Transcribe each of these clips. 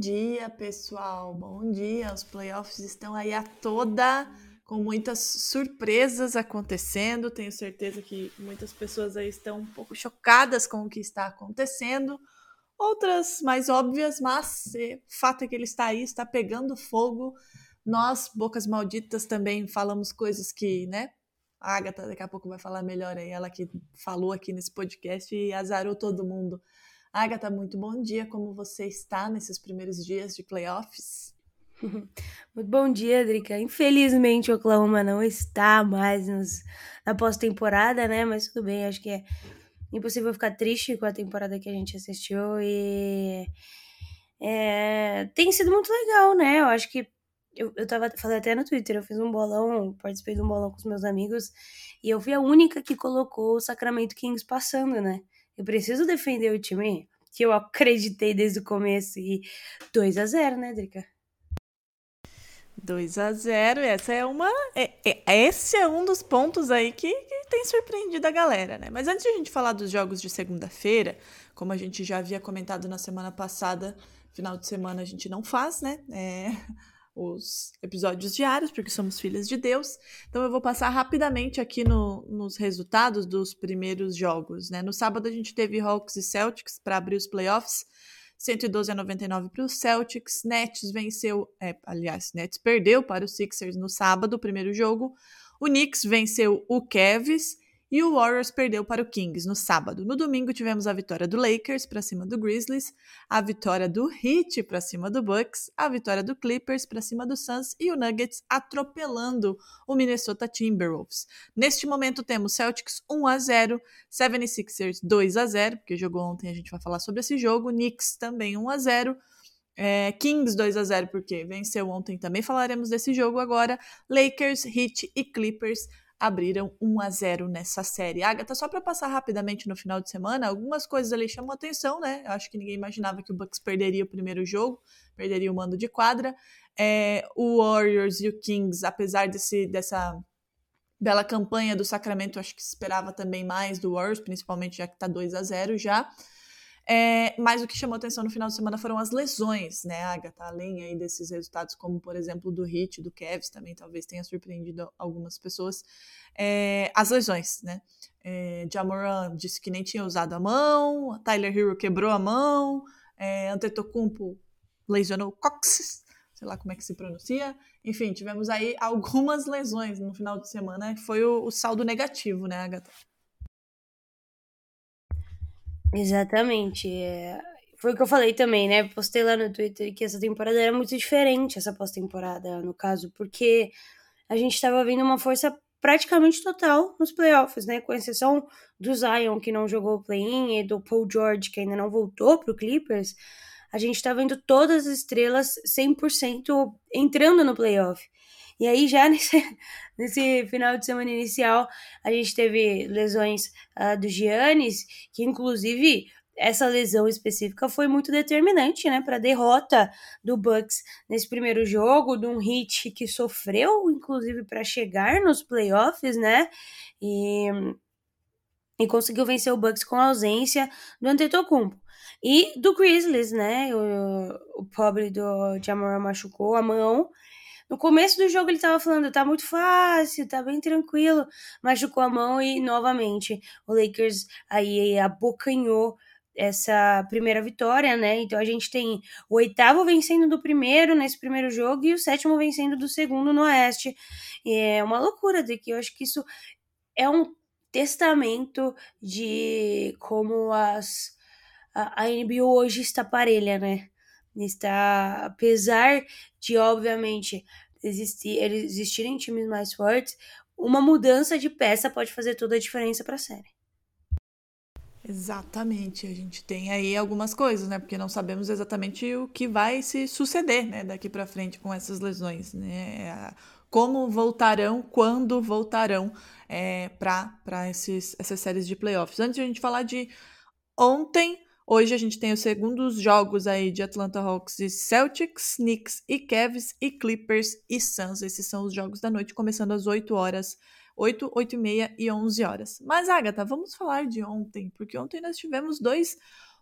Dia, pessoal. Bom dia. Os playoffs estão aí a toda, com muitas surpresas acontecendo. Tenho certeza que muitas pessoas aí estão um pouco chocadas com o que está acontecendo. Outras mais óbvias, mas eh, o fato é que ele está aí, está pegando fogo. Nós, bocas malditas, também falamos coisas que, né? A Agatha daqui a pouco vai falar melhor aí, ela que falou aqui nesse podcast e azarou todo mundo. Agatha, muito bom dia. Como você está nesses primeiros dias de playoffs? Muito bom dia, Drica. Infelizmente, o Oklahoma não está mais nos, na pós-temporada, né? Mas tudo bem, acho que é impossível ficar triste com a temporada que a gente assistiu e é, tem sido muito legal, né? Eu acho que eu, eu tava, falei até no Twitter, eu fiz um bolão, participei de um bolão com os meus amigos e eu fui a única que colocou o Sacramento Kings passando, né? Eu preciso defender o time que eu acreditei desde o começo e 2 a 0 né, Drica? 2 a 0 essa é uma é, é, esse é um dos pontos aí que, que, tem surpreendido a galera, né? Mas antes de a gente falar dos jogos de segunda-feira, como a gente já havia comentado na semana passada, final de semana a gente não faz, né? É, os episódios diários, porque somos filhas de Deus. Então eu vou passar rapidamente aqui no, nos resultados dos primeiros jogos, né? No sábado a gente teve Hawks e Celtics para abrir os playoffs. 112 a 99 para os Celtics. Nets venceu, é, aliás, Nets perdeu para os Sixers no sábado, primeiro jogo. O Knicks venceu o Cavs e o Warriors perdeu para o Kings no sábado. No domingo tivemos a vitória do Lakers para cima do Grizzlies, a vitória do Heat para cima do Bucks, a vitória do Clippers para cima do Suns e o Nuggets atropelando o Minnesota Timberwolves. Neste momento temos Celtics 1 a 0, 76ers 2 a 0, porque jogou ontem, a gente vai falar sobre esse jogo, Knicks também 1 a 0. É, Kings 2 a 0 porque venceu ontem, também falaremos desse jogo agora. Lakers, Heat e Clippers abriram 1 a 0 nessa série. Agatha, só para passar rapidamente no final de semana, algumas coisas ali chamam atenção, né? Eu acho que ninguém imaginava que o Bucks perderia o primeiro jogo, perderia o mando de quadra. É, o Warriors e o Kings, apesar desse, dessa bela campanha do Sacramento, acho que esperava também mais do Warriors, principalmente já que está 2 a 0 já. É, mas o que chamou atenção no final de semana foram as lesões, né, Agatha? Além aí desses resultados, como por exemplo do Hit, do Cavs, também talvez tenha surpreendido algumas pessoas. É, as lesões, né? É, Jamoran disse que nem tinha usado a mão, Tyler Hero quebrou a mão, é, Antetokounmpo lesionou cóccix, sei lá como é que se pronuncia. Enfim, tivemos aí algumas lesões no final de semana, que foi o, o saldo negativo, né, Agatha? Exatamente. É... Foi o que eu falei também, né? Postei lá no Twitter que essa temporada era muito diferente, essa pós-temporada, no caso, porque a gente estava vendo uma força praticamente total nos playoffs, né? Com exceção do Zion, que não jogou o play-in, e do Paul George, que ainda não voltou pro Clippers, a gente tá vendo todas as estrelas 100% entrando no playoff. E aí, já nesse, nesse final de semana inicial, a gente teve lesões uh, do Giannis, que inclusive essa lesão específica foi muito determinante, né, para a derrota do Bucks nesse primeiro jogo, de um hit que sofreu, inclusive, para chegar nos playoffs, né, e, e conseguiu vencer o Bucks com a ausência do Antetokounmpo. E do Grizzlies, né, o, o pobre do Jamoran machucou a mão, no começo do jogo ele tava falando, tá muito fácil, tá bem tranquilo, machucou a mão e novamente o Lakers aí abocanhou essa primeira vitória, né? Então a gente tem o oitavo vencendo do primeiro nesse primeiro jogo e o sétimo vencendo do segundo no Oeste. E é uma loucura de que eu acho que isso é um testamento de como as a, a NBA hoje está parelha, né? Está, apesar de, obviamente, existir, existirem times mais fortes, uma mudança de peça pode fazer toda a diferença para a série. Exatamente, a gente tem aí algumas coisas, né? Porque não sabemos exatamente o que vai se suceder, né, daqui para frente com essas lesões, né? Como voltarão, quando voltarão é, para essas séries de playoffs. Antes de a gente falar de ontem, hoje a gente tem os segundos jogos aí de Atlanta Hawks e Celtics, Knicks e Cavs e Clippers e Suns. Esses são os jogos da noite, começando às 8 horas 8, 8 e meia e 11 horas. Mas, Agatha, vamos falar de ontem, porque ontem nós tivemos dois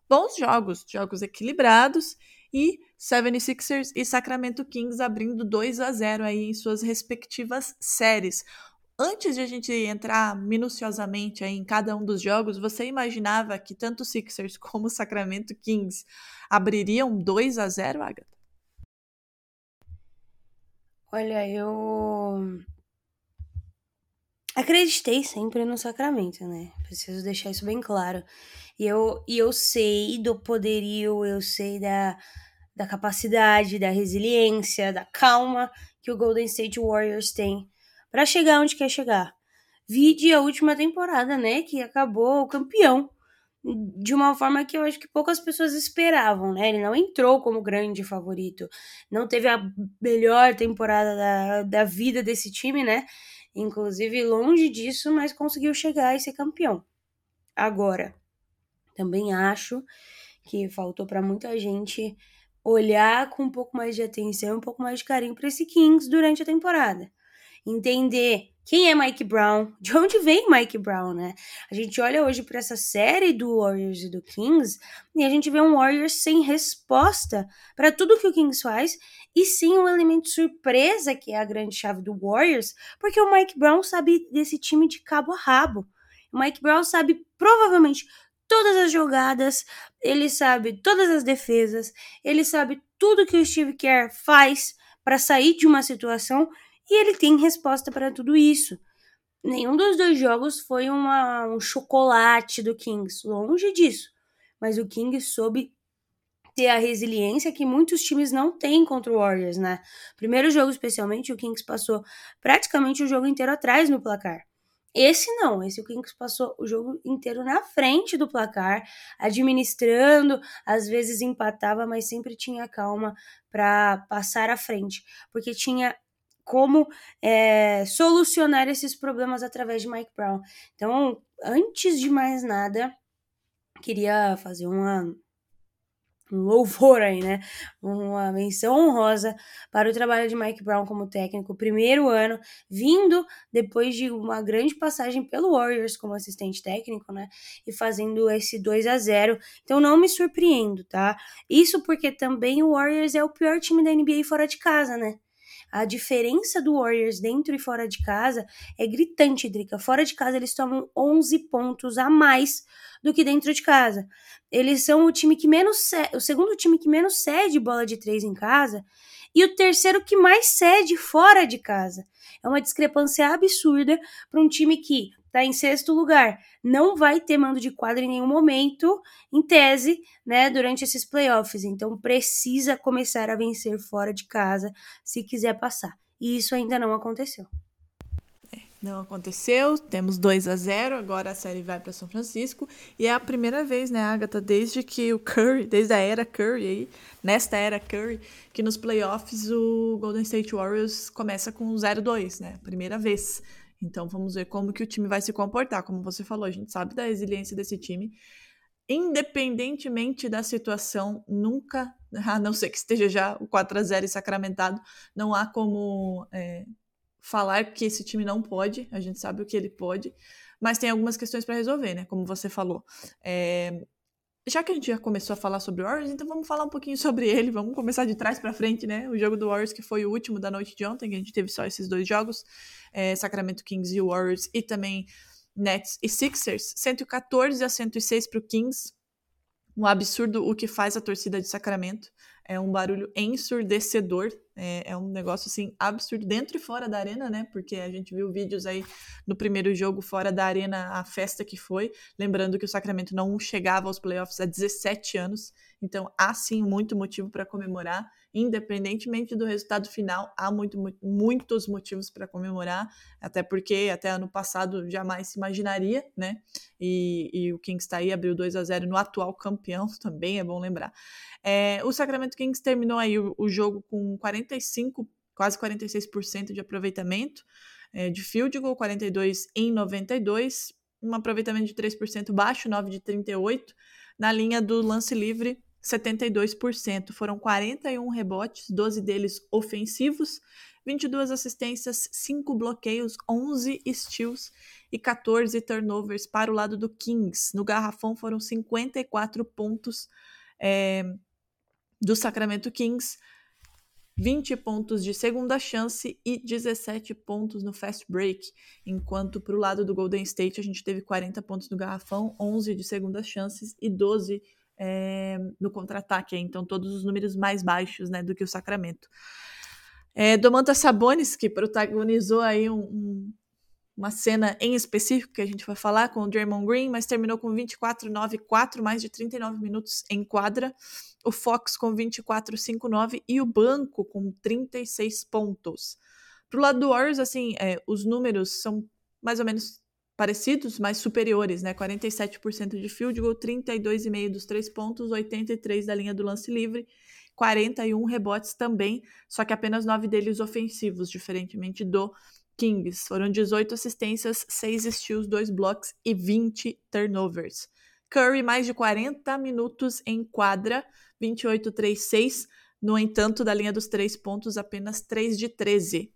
bons jogos, jogos equilibrados, e 76ers e Sacramento Kings abrindo 2 a 0 aí em suas respectivas séries. Antes de a gente entrar minuciosamente em cada um dos jogos, você imaginava que tanto Sixers como Sacramento Kings abririam 2 a 0, Agatha? Olha, eu acreditei sempre no Sacramento, né? Preciso deixar isso bem claro. E eu, e eu sei do poderio, eu sei da, da capacidade, da resiliência, da calma que o Golden State Warriors tem para chegar onde quer chegar. Vide a última temporada, né? Que acabou campeão de uma forma que eu acho que poucas pessoas esperavam, né? Ele não entrou como grande favorito, não teve a melhor temporada da, da vida desse time, né? Inclusive, longe disso, mas conseguiu chegar e ser campeão. Agora, também acho que faltou para muita gente olhar com um pouco mais de atenção, um pouco mais de carinho para esse Kings durante a temporada. Entender quem é Mike Brown, de onde vem Mike Brown, né? A gente olha hoje para essa série do Warriors e do Kings e a gente vê um Warriors sem resposta para tudo que o Kings faz e sim um elemento surpresa que é a grande chave do Warriors, porque o Mike Brown sabe desse time de cabo a rabo. O Mike Brown sabe provavelmente todas as jogadas, ele sabe todas as defesas, ele sabe tudo que o Steve Kerr faz para sair de uma situação e ele tem resposta para tudo isso. Nenhum dos dois jogos foi uma, um chocolate do Kings, longe disso. Mas o Kings soube ter a resiliência que muitos times não têm contra o Warriors, né? Primeiro jogo, especialmente, o Kings passou praticamente o jogo inteiro atrás no placar. Esse não, esse o Kings passou o jogo inteiro na frente do placar, administrando, às vezes empatava, mas sempre tinha calma para passar à frente, porque tinha como é, solucionar esses problemas através de Mike Brown. Então, antes de mais nada, queria fazer uma um louvor aí, né? Uma menção honrosa para o trabalho de Mike Brown como técnico, primeiro ano, vindo depois de uma grande passagem pelo Warriors como assistente técnico, né? E fazendo esse 2 a 0 Então não me surpreendo, tá? Isso porque também o Warriors é o pior time da NBA fora de casa, né? A diferença do Warriors dentro e fora de casa é gritante, Drica. Fora de casa eles tomam 11 pontos a mais do que dentro de casa. Eles são o time que menos o segundo time que menos cede bola de três em casa e o terceiro que mais cede fora de casa. É uma discrepância absurda para um time que está em sexto lugar, não vai ter mando de quadra em nenhum momento, em tese, né, durante esses playoffs. Então precisa começar a vencer fora de casa se quiser passar. E isso ainda não aconteceu. Não aconteceu, temos 2 a 0 agora a série vai para São Francisco. E é a primeira vez, né, Agatha, desde que o Curry, desde a era Curry aí, nesta era Curry, que nos playoffs o Golden State Warriors começa com 0-2, né? Primeira vez. Então vamos ver como que o time vai se comportar. Como você falou, a gente sabe da resiliência desse time. Independentemente da situação, nunca, a não ser que esteja já o 4 a 0 sacramentado, não há como é, falar que esse time não pode, a gente sabe o que ele pode, mas tem algumas questões para resolver, né? Como você falou. É... Já que a gente já começou a falar sobre o Warriors, então vamos falar um pouquinho sobre ele. Vamos começar de trás para frente, né? O jogo do Warriors, que foi o último da noite de ontem, que a gente teve só esses dois jogos: é, Sacramento Kings e Warriors, e também Nets e Sixers. 114 a 106 para o Kings. Um absurdo o que faz a torcida de Sacramento é um barulho ensurdecedor, é, é, um negócio assim absurdo dentro e fora da arena, né? Porque a gente viu vídeos aí no primeiro jogo fora da arena, a festa que foi, lembrando que o Sacramento não chegava aos playoffs há 17 anos, Então, há sim muito motivo para comemorar, independentemente do resultado final, há muito, muitos motivos para comemorar, até porque até ano passado jamais se imaginaria, né? E, e o Kings está aí, abriu 2 a 0 no atual campeão, também é bom lembrar. É, o Sacramento Kings terminou aí o, o jogo com 45, quase 46% de aproveitamento é, de field goal, 42 em 92, um aproveitamento de 3% baixo, 9 de 38. Na linha do lance livre, 72%. Foram 41 rebotes, 12 deles ofensivos, 22 assistências, 5 bloqueios, 11 steals e 14 turnovers para o lado do Kings. No garrafão foram 54 pontos é, do Sacramento Kings, 20 pontos de segunda chance e 17 pontos no fast break, enquanto para o lado do Golden State a gente teve 40 pontos no garrafão, 11 de segunda chances e 12 é, no contra-ataque, então todos os números mais baixos né, do que o Sacramento. É, Domantas Sabonis, que protagonizou aí um, um, uma cena em específico que a gente vai falar com o Draymond Green, mas terminou com 24-9, 4 mais de 39 minutos em quadra. O Fox com 24-5-9 e o banco com 36 pontos. Pro lado do Warriors, assim, é, os números são mais ou menos parecidos, mas superiores, né? 47% de field goal, 32,5 dos três pontos, 83 da linha do lance livre, 41 rebotes também, só que apenas 9 deles ofensivos, diferentemente do Kings. Foram 18 assistências, 6 steals, 2 blocks e 20 turnovers. Curry, mais de 40 minutos em quadra, 28-3-6. No entanto, da linha dos três pontos, apenas 3 de 13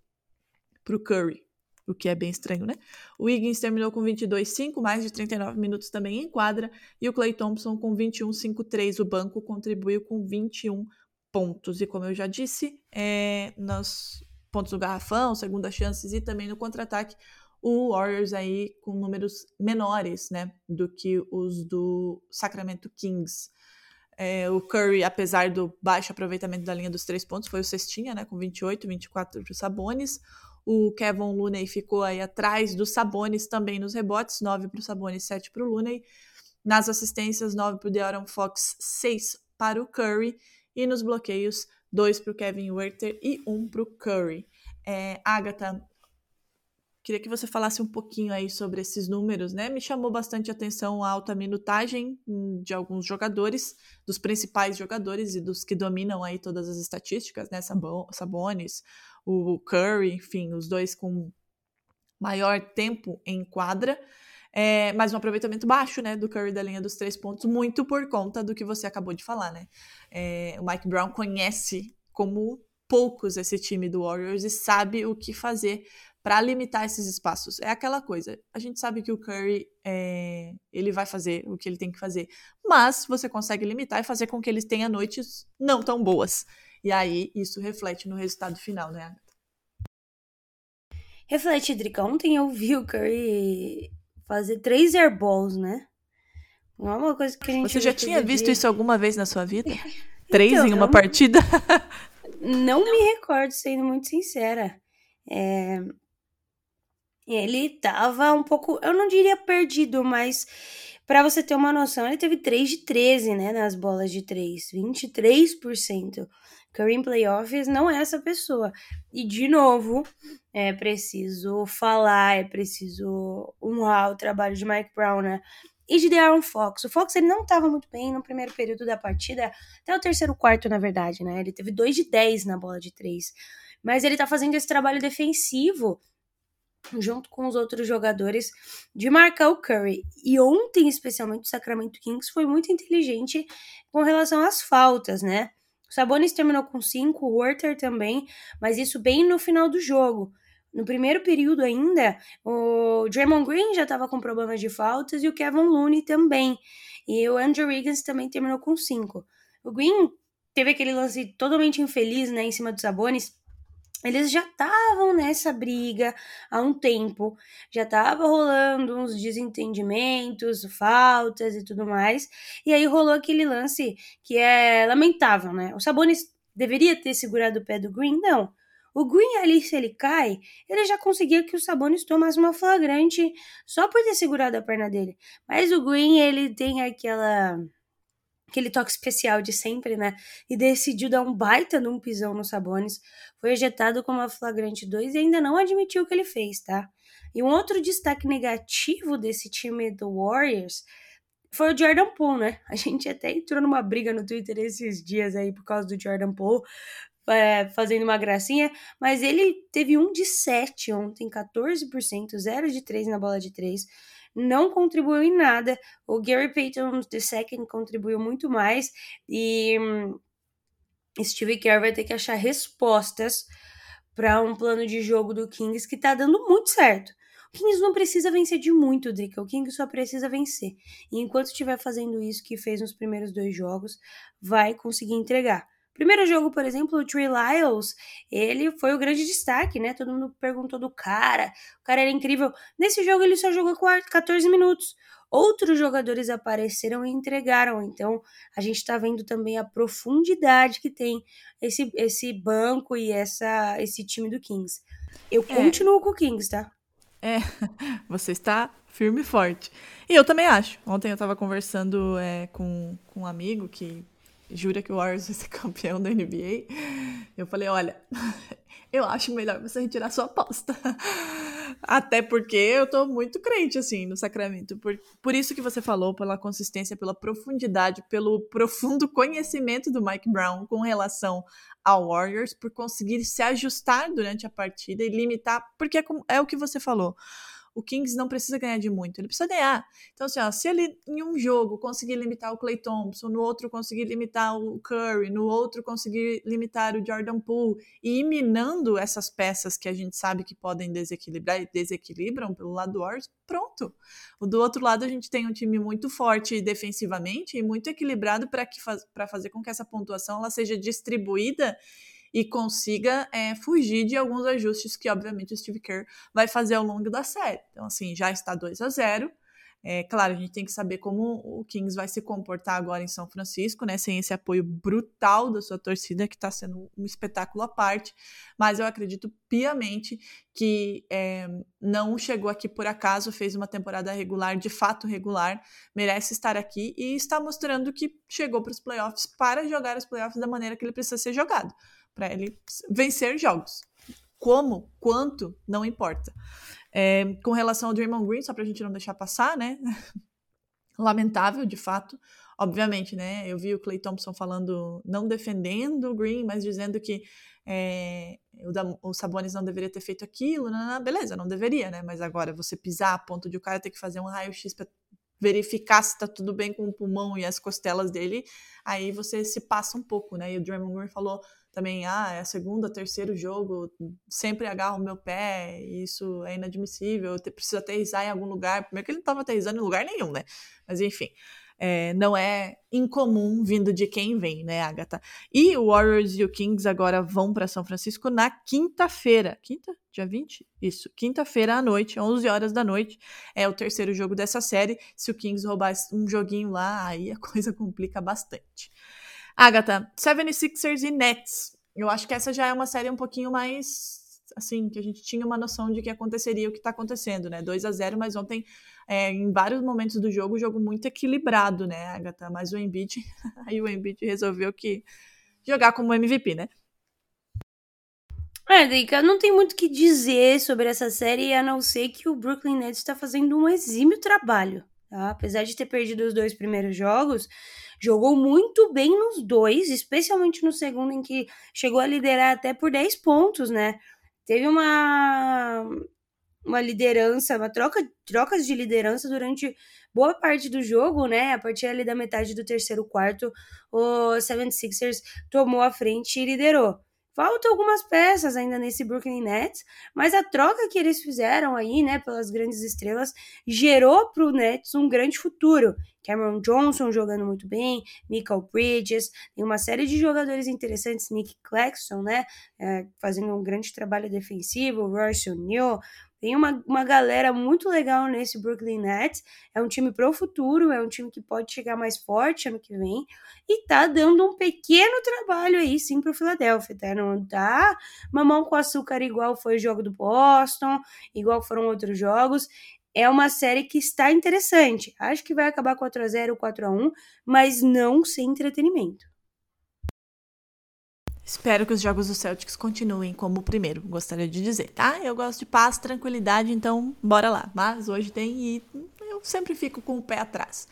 para o Curry, o que é bem estranho, né? O Wiggins terminou com 22-5, mais de 39 minutos também em quadra, e o Clay Thompson com 21-5-3. O banco contribuiu com 21 pontos. E como eu já disse, é, nós pontos no garrafão, segunda chances e também no contra-ataque, o Warriors aí com números menores, né, do que os do Sacramento Kings. É, o Curry, apesar do baixo aproveitamento da linha dos três pontos, foi o cestinha, né, com 28, 24 para. O Kevin Looney ficou aí atrás dos Sabonis também nos rebotes, 9 para o Sabonis, 7 para o Looney. Nas assistências, 9 para o De'Aaron Fox, 6 para o Curry. E nos bloqueios, dois para o Kevin Werther e um para o Curry. É, Agatha, queria que você falasse um pouquinho aí sobre esses números, né? Me chamou bastante atenção a alta minutagem hum, de alguns jogadores, dos principais jogadores e dos que dominam aí todas as estatísticas, né? Sabonis, o Curry, enfim, os dois com maior tempo em quadra. É, mas um aproveitamento baixo, né, do Curry da linha dos três pontos, muito por conta do que você acabou de falar, né? É, o Mike Brown conhece como poucos esse time do Warriors e sabe o que fazer para limitar esses espaços. É aquela coisa. A gente sabe que o Curry é, ele vai fazer o que ele tem que fazer, mas você consegue limitar e fazer com que eles tenham noites não tão boas. E aí isso reflete no resultado final, né? Reflete, Drica. Ontem eu vi o Curry fazer três airballs, né? Não é uma coisa que a gente. Você já tinha visto dia. isso alguma vez na sua vida? três então, em uma não, partida? não me recordo, sendo muito sincera. É... Ele tava um pouco, eu não diria perdido, mas para você ter uma noção, ele teve 3 de 13, né, nas bolas de 3, 23%. Curry em playoffs não é essa pessoa. E, de novo, é preciso falar, é preciso honrar o trabalho de Mike Brown, né? E de De'Aaron Fox. O Fox ele não estava muito bem no primeiro período da partida, até o terceiro quarto, na verdade, né? Ele teve 2 de 10 na bola de 3. Mas ele tá fazendo esse trabalho defensivo junto com os outros jogadores, de marcar o Curry. E ontem, especialmente, o Sacramento Kings foi muito inteligente com relação às faltas, né? O Sabonis terminou com 5, o Werther também, mas isso bem no final do jogo. No primeiro período ainda, o Draymond Green já estava com problemas de faltas e o Kevin Looney também. E o Andrew Wiggins também terminou com 5. O Green teve aquele lance totalmente infeliz, né, em cima dos Sabonis, eles já estavam nessa briga há um tempo, já estava rolando uns desentendimentos, faltas e tudo mais, e aí rolou aquele lance que é lamentável, né? O Sabonis deveria ter segurado o pé do Green? Não. O Green ali, se ele cai, ele já conseguia que o Sabonis tomasse uma flagrante só por ter segurado a perna dele. Mas o Green, ele tem aquela aquele toque especial de sempre, né? E decidiu dar um baita num pisão no Sabonis. Foi ejetado como a flagrante 2 e ainda não admitiu o que ele fez, tá? E um outro destaque negativo desse time do Warriors foi o Jordan Poole, né? A gente até entrou numa briga no Twitter esses dias aí por causa do Jordan Poole, é, fazendo uma gracinha, mas ele teve um de 7 ontem, 14%, 0 de 3 na bola de 3 não contribuiu em nada. O Gary Payton II contribuiu muito mais e hum, Steve Kerr vai ter que achar respostas para um plano de jogo do Kings que tá dando muito certo. O Kings não precisa vencer de muito, Drica. O Kings só precisa vencer. E enquanto estiver fazendo isso que fez nos primeiros dois jogos, vai conseguir entregar. Primeiro jogo, por exemplo, o Trey Lyles, ele foi o grande destaque, né? Todo mundo perguntou do cara, o cara era incrível. Nesse jogo ele só jogou 14 minutos. Outros jogadores apareceram e entregaram, então a gente está vendo também a profundidade que tem esse, esse banco e essa, esse time do Kings. Eu é. continuo com o Kings, tá? É, você está firme e forte. E eu também acho. Ontem eu estava conversando é, com, com um amigo que jura que o Warriors vai ser campeão da NBA. Eu falei, olha, eu acho melhor você retirar sua aposta. Até porque eu tô muito crente, assim, no Sacramento. Por, por isso que você falou, pela consistência, pela profundidade, pelo profundo conhecimento do Mike Brown com relação ao Warriors, por conseguir se ajustar durante a partida e limitar, porque é, é o que você falou o Kings não precisa ganhar de muito, ele precisa ganhar. Então, assim, ó, se ele em um jogo conseguir limitar o Clay Thompson, no outro conseguir limitar o Curry, no outro conseguir limitar o Jordan Poole, e ir minando essas peças que a gente sabe que podem desequilibrar e desequilibram pelo lado do Warriors, pronto. Do outro lado, a gente tem um time muito forte defensivamente e muito equilibrado para faz, fazer com que essa pontuação ela seja distribuída e consiga é, fugir de alguns ajustes que, obviamente, o Steve Kerr vai fazer ao longo da série. Então, assim, já está 2 a 0 é claro, a gente tem que saber como o Kings vai se comportar agora em São Francisco, né? Sem esse apoio brutal da sua torcida, que está sendo um espetáculo à parte. Mas eu acredito piamente que é, não chegou aqui por acaso, fez uma temporada regular, de fato regular, merece estar aqui e está mostrando que chegou para os playoffs para jogar os playoffs da maneira que ele precisa ser jogado para ele vencer jogos. Como, quanto, não importa. É, com relação ao Draymond Green, só para a gente não deixar passar, né? Lamentável, de fato. Obviamente, né? Eu vi o Clay Thompson falando, não defendendo o Green, mas dizendo que é, o, da, o Sabonis não deveria ter feito aquilo. Não, não, beleza, não deveria, né? Mas agora você pisar a ponto de o cara ter que fazer um raio-x para verificar se tá tudo bem com o pulmão e as costelas dele, aí você se passa um pouco, né? E o Draymond Green falou também, ah, é a segunda, terceiro jogo, sempre agarro o meu pé, isso é inadmissível, eu preciso aterrissar em algum lugar. Primeiro que ele não estava aterrissando em lugar nenhum, né? Mas enfim, é, não é incomum vindo de quem vem, né, Agatha? E o Warriors e o Kings agora vão para São Francisco na quinta-feira. Quinta? Dia 20? Isso, quinta-feira à noite, 11 horas da noite. É o terceiro jogo dessa série. Se o Kings roubar um joguinho lá, aí a coisa complica bastante. Agatha, 76ers e Nets. Eu acho que essa já é uma série um pouquinho mais assim, que a gente tinha uma noção de que aconteceria o que está acontecendo, né? 2 a 0 mas ontem, é, em vários momentos do jogo, o jogo muito equilibrado, né, Agatha? Mas o Embiid, aí o Embiid resolveu que jogar como MVP, né? É, Drica, não tem muito o que dizer sobre essa série, a não ser que o Brooklyn Nets está fazendo um exímio trabalho. Tá? Apesar de ter perdido os dois primeiros jogos, jogou muito bem nos dois, especialmente no segundo, em que chegou a liderar até por 10 pontos, né? Teve uma, uma liderança, uma troca, trocas de liderança durante boa parte do jogo, né? A partir ali da metade do terceiro quarto, o 76ers tomou a frente e liderou. Faltam algumas peças ainda nesse Brooklyn Nets, mas a troca que eles fizeram aí, né, pelas grandes estrelas, gerou para o Nets um grande futuro. Cameron Johnson jogando muito bem, Michael Bridges, tem uma série de jogadores interessantes, Nick Claxton, né, é, fazendo um grande trabalho defensivo, Royce O'Neal, tem uma, uma galera muito legal nesse Brooklyn Nets. É um time pro futuro, é um time que pode chegar mais forte ano que vem. E tá dando um pequeno trabalho aí, sim, pro Philadelphia, tá? Não tá mamão com açúcar igual foi o jogo do Boston, igual foram outros jogos. é uma série que está interessante. Acho que vai acabar 4 a 0 4 a 1 mas não sem entretenimento. Espero que os jogos do Celtics continuem como o primeiro, gostaria de dizer, tá? Eu gosto de paz, tranquilidade, então bora lá. Mas hoje tem e eu sempre fico com o pé atrás.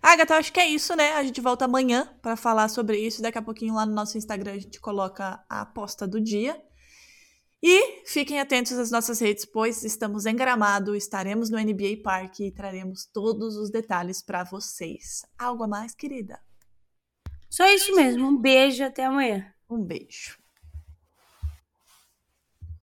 Agatha, acho que é isso, né? A gente volta amanhã para falar sobre isso. Daqui a pouquinho lá no nosso Instagram a gente coloca a aposta do dia. E fiquem atentos às nossas redes, pois estamos em Gramado, estaremos no NBA Park e traremos todos os detalhes para vocês. Algo a mais, querida? Só isso mesmo. Um beijo, até amanhã. Um beijo.